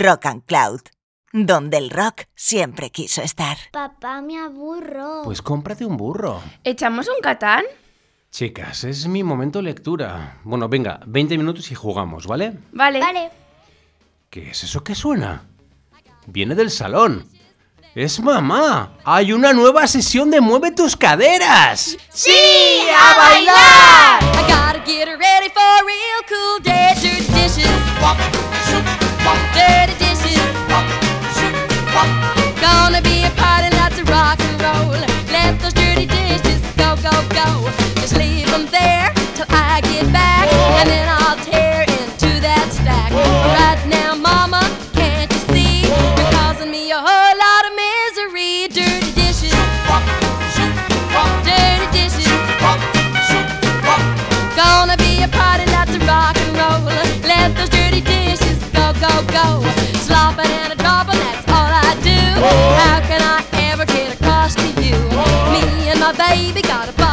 Rock and Cloud, donde el rock siempre quiso estar. Papá, me aburro. Pues cómprate un burro. ¿Echamos un catán? Chicas, es mi momento lectura. Bueno, venga, 20 minutos y jugamos, ¿vale? Vale. Vale. ¿Qué es eso que suena? Viene del salón. ¡Es mamá! ¡Hay una nueva sesión de Mueve tus caderas! ¡Sí! ¡A bailar! Real dirty dishes. Gonna be a party, lots of rock and roll. Let those dirty dishes go, go, go. Just leave them there till I get back, and then I'll. We got a body.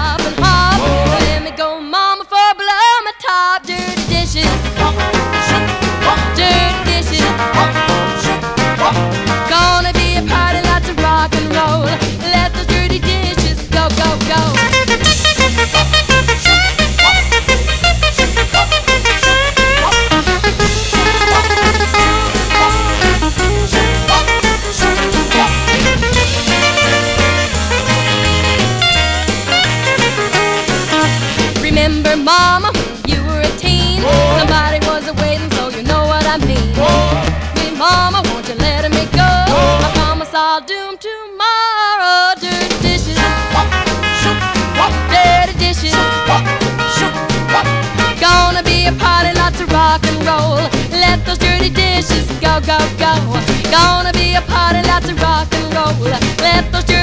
go, go. Gonna be a party, lots of rock and roll. Let those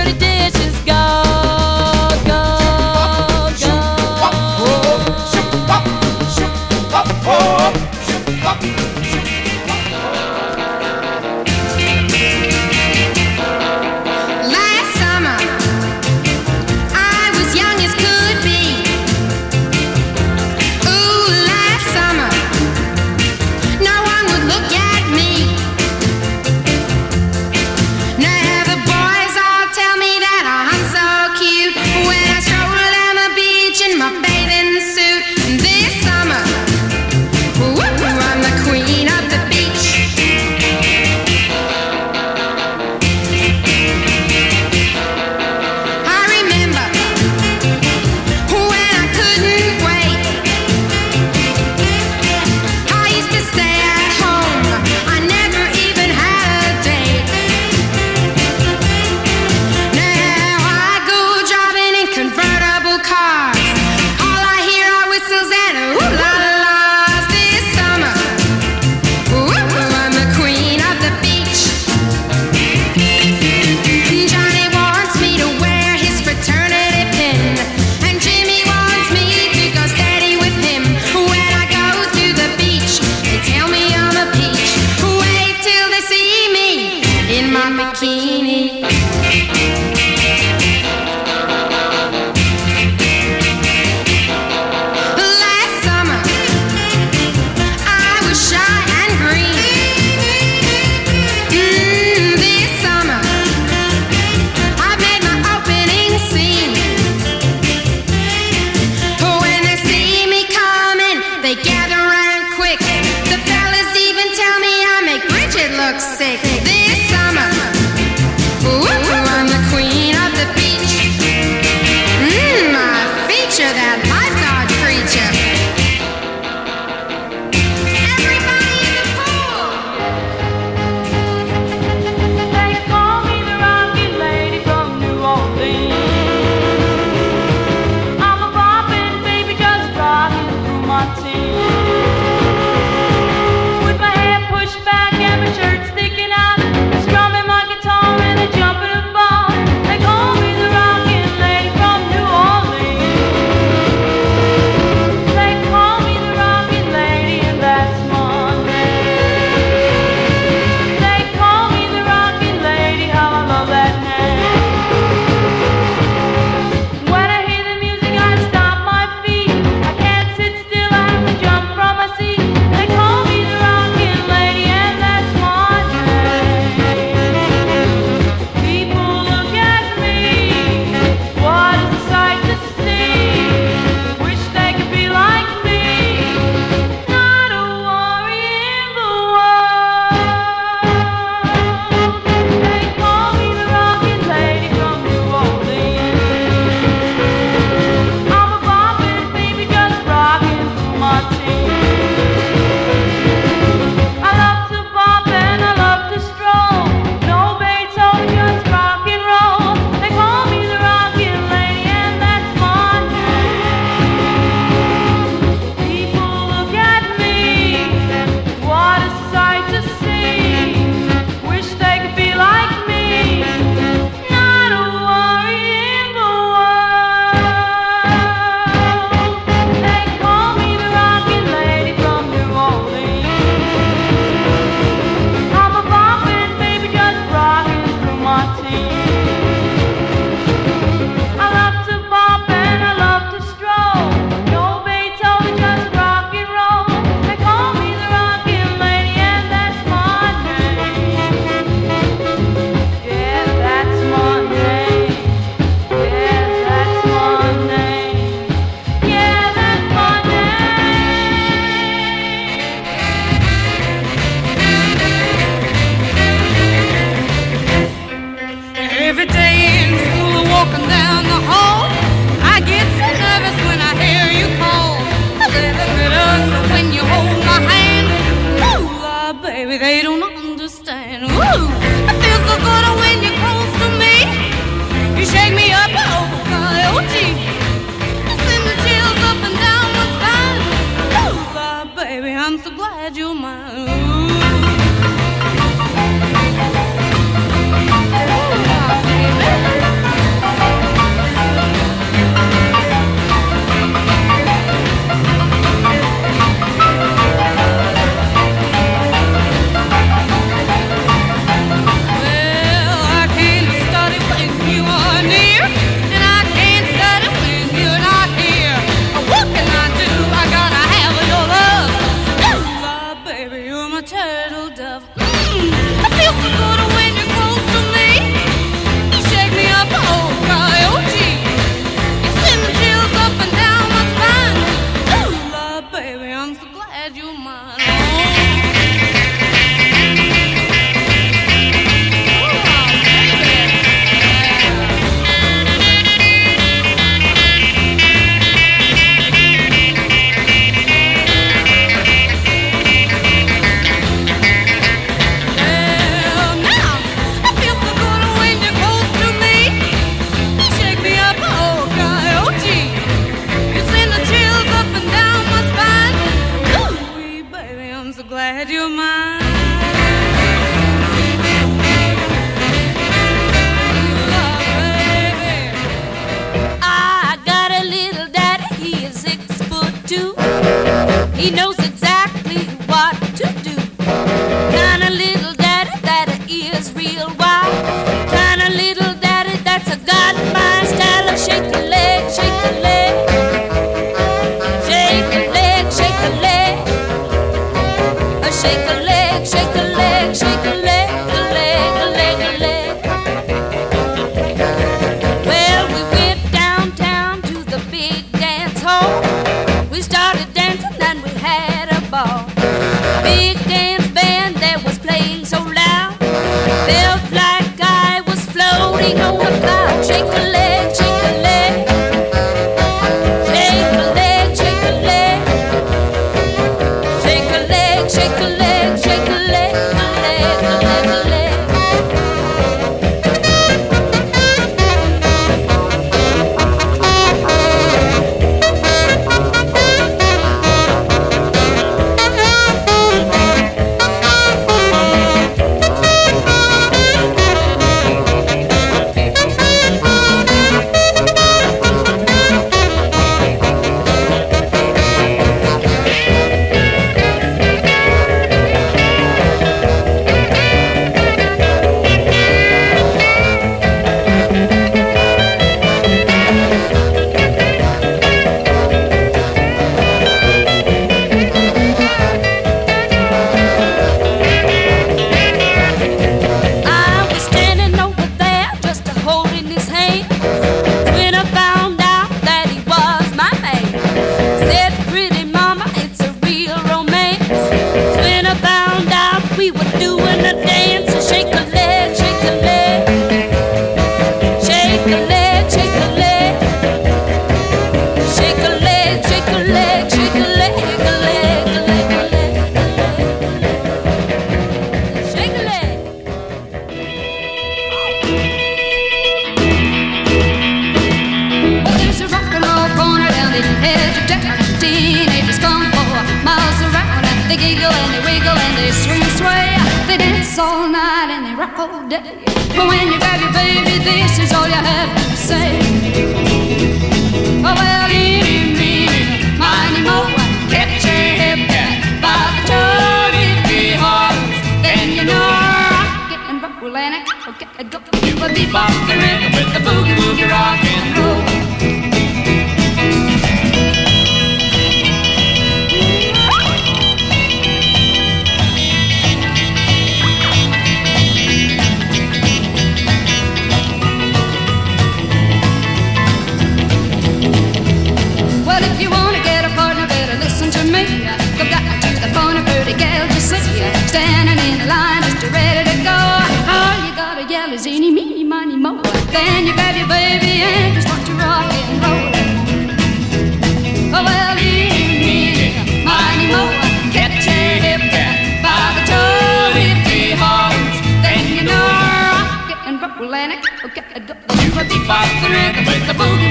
Bebop the with the boogie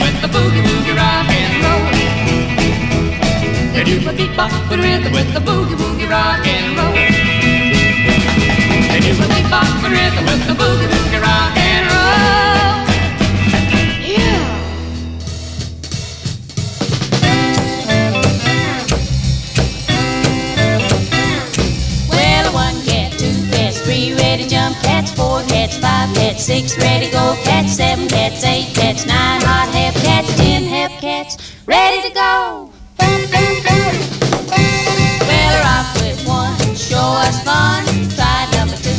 with the boogie boogie rock and roll. They do a the rhythm with the boogie boogie rock and roll. They do a the rhythm with the boogie boogie cats, five cats, six ready go cats, seven cats, eight cats, nine hot half cats, ten half cats, ready to go. Well, I rock with one, show us fun. Tried number two,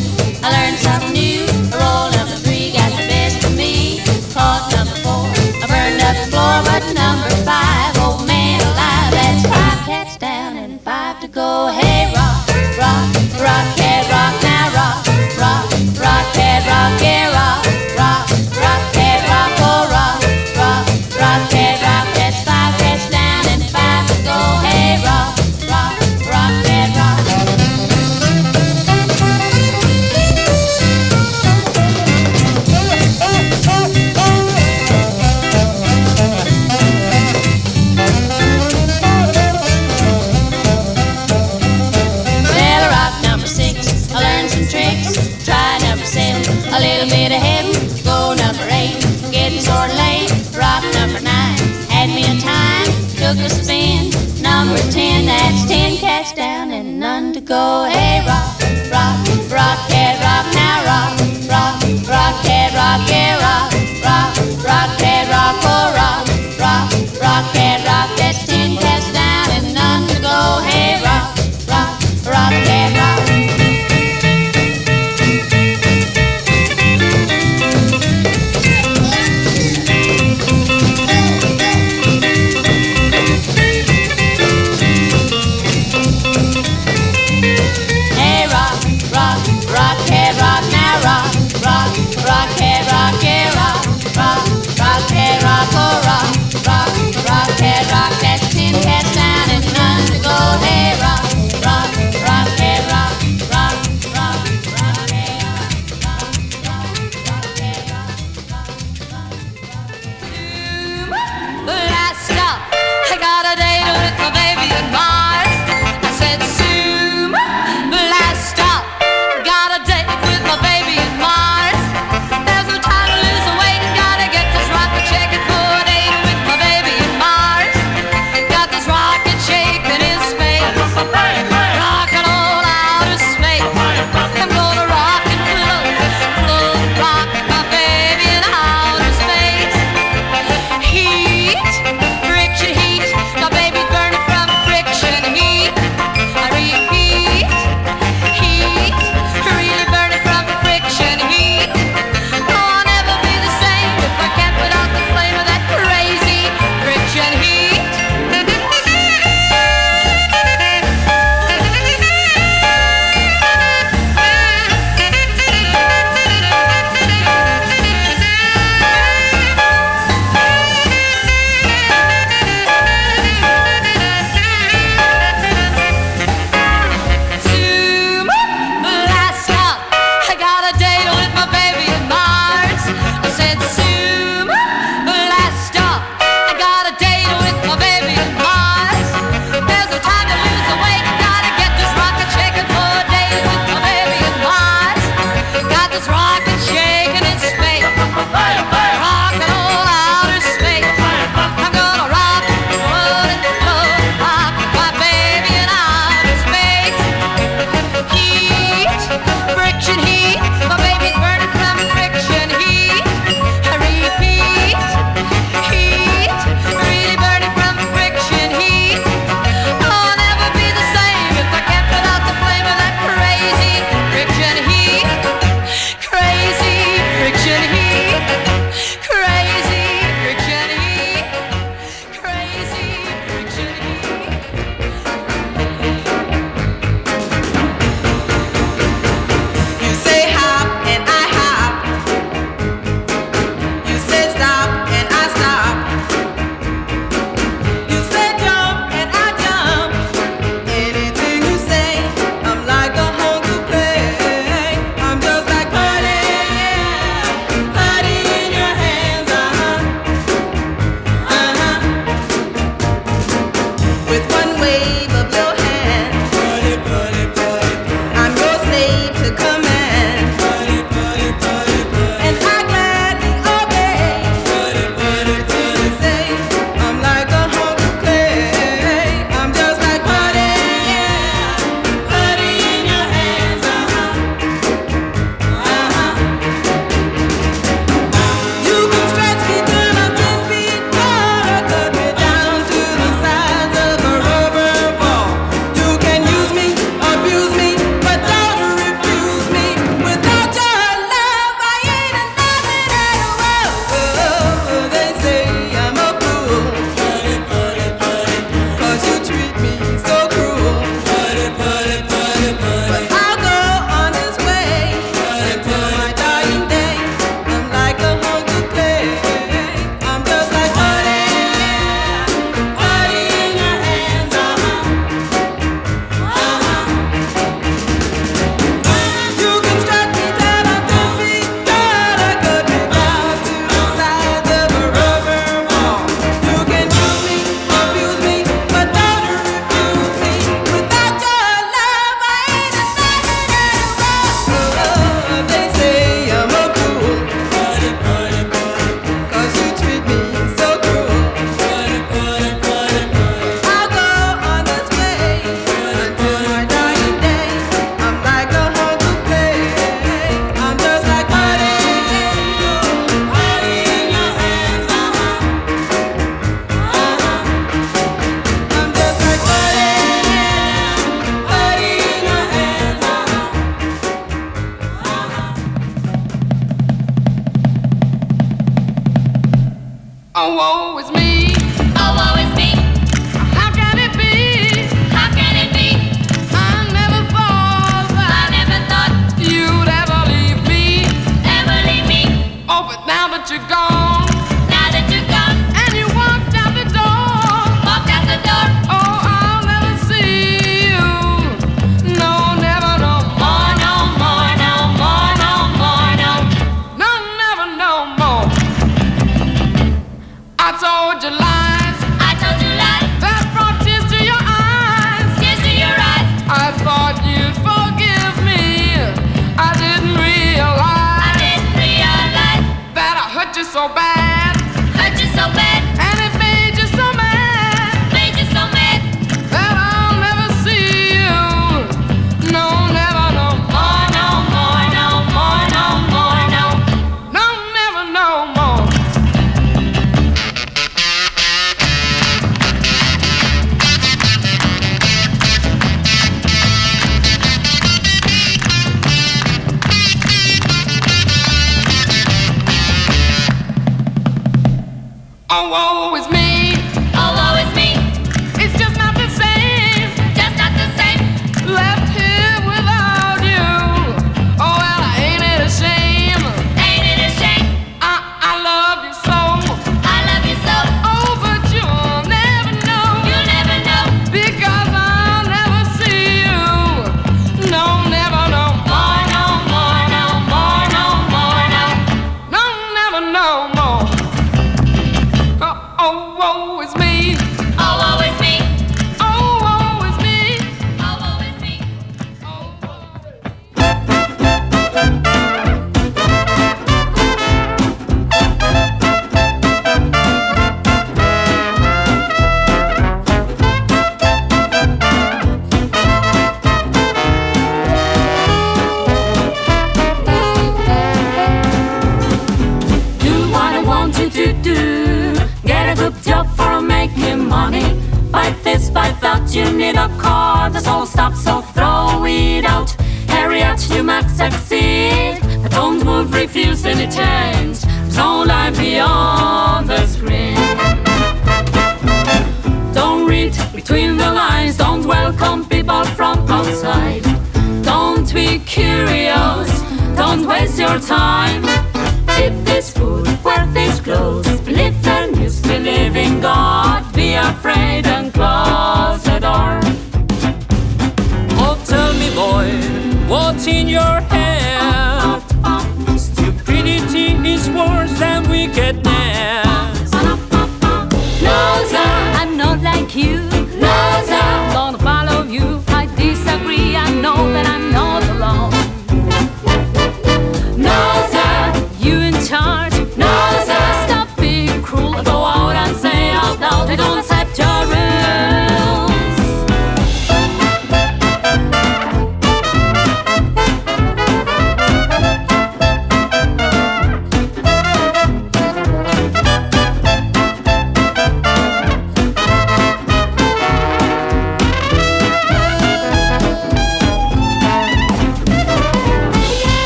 I learned something new. Roll number three, got the best of me. Caught number four, I burned up the floor, but number five, oh man alive, that's five cats down and five to go. Hey, rock, rock, rock, cat, rock, now cat, Cristo.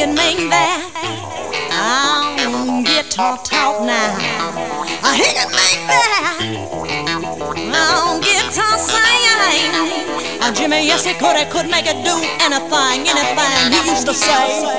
singing make that. I'm guitar talk now. A hanging man there. I'm guitar singing. Oh, Jimmy, yes, he could. He could make it do anything, anything he used to say.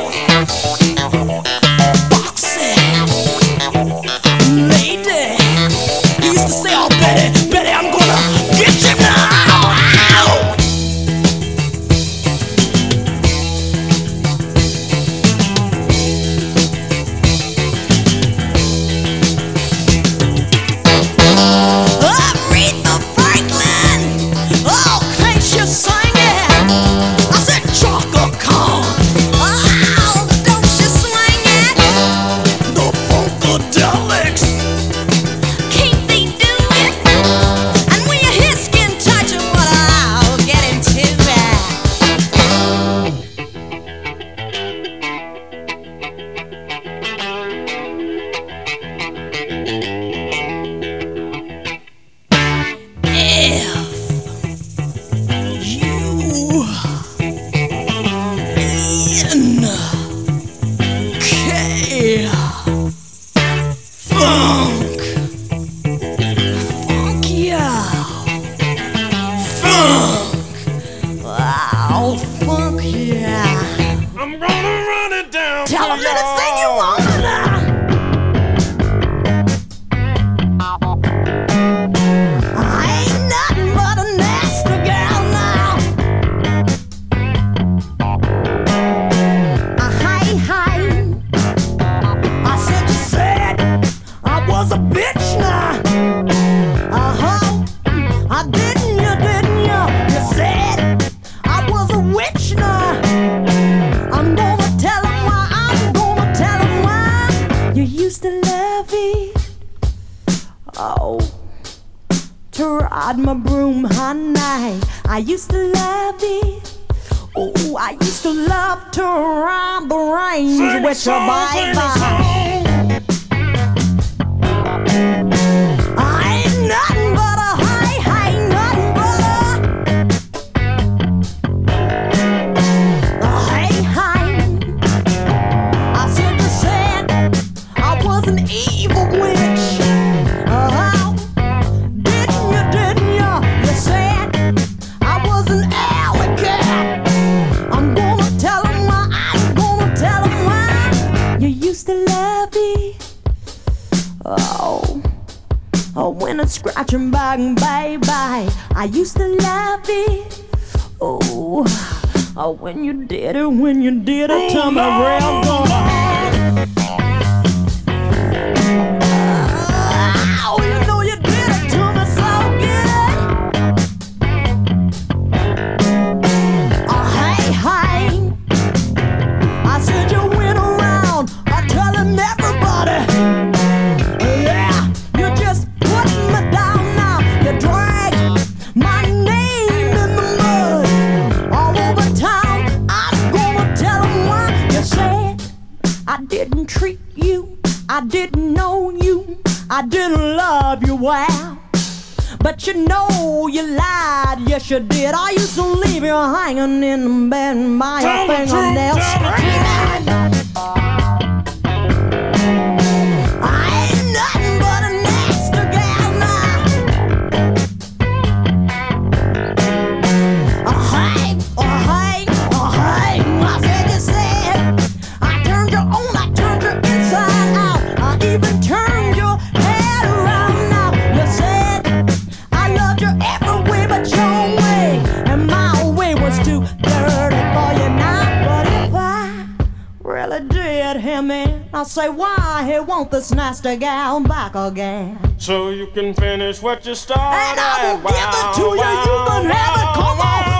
when you did it, when you did it, turn me around. said him in. I say, why he want this nasty gal back again? So you can finish what you started. And I will wow, give it to wow, you. You can wow, have it. Come on.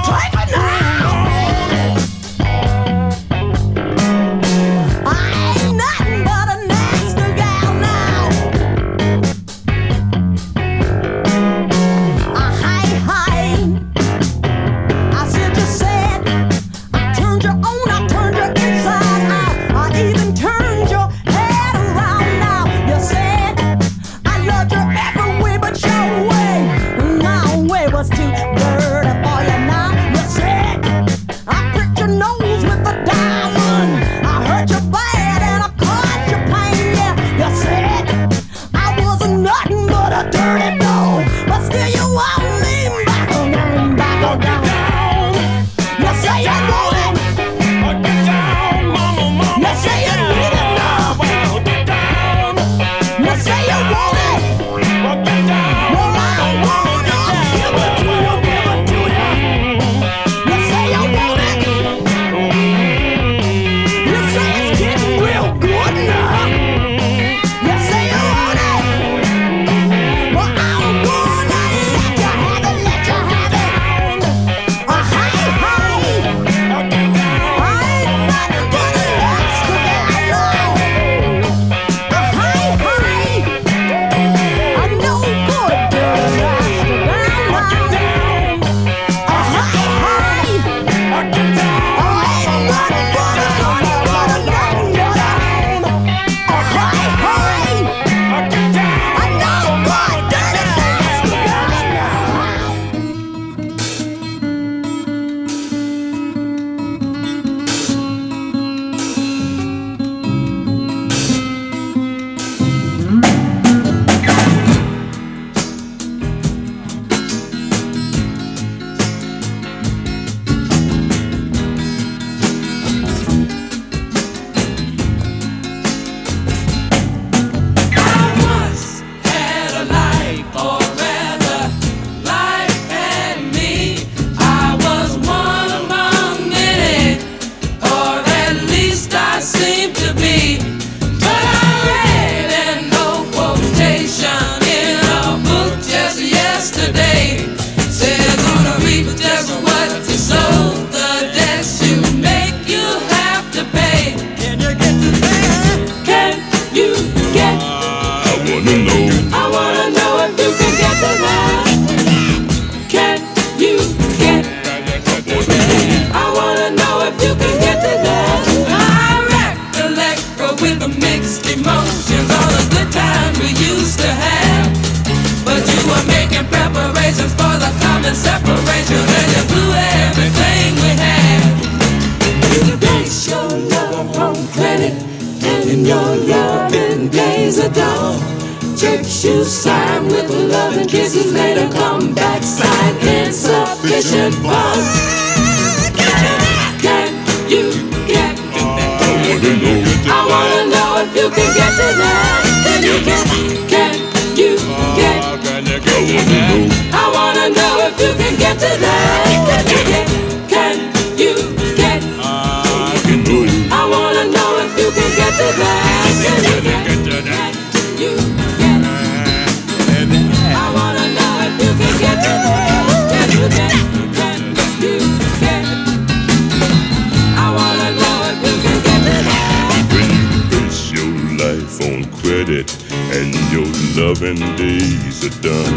seven days are done.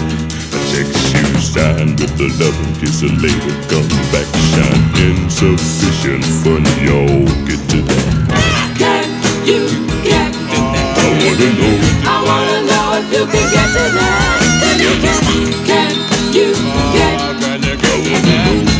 I text you signed with a loving kiss, a later come back shine. Insufficient fun, y'all get to that. Can you get to that? I wanna know. I wanna know if you can get to that. Can you get? Can you get? I wanna know.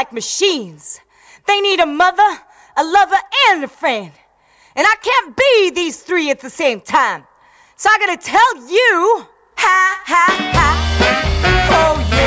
Like machines. They need a mother, a lover, and a friend. And I can't be these three at the same time. So I gotta tell you, ha ha ha. Oh yeah.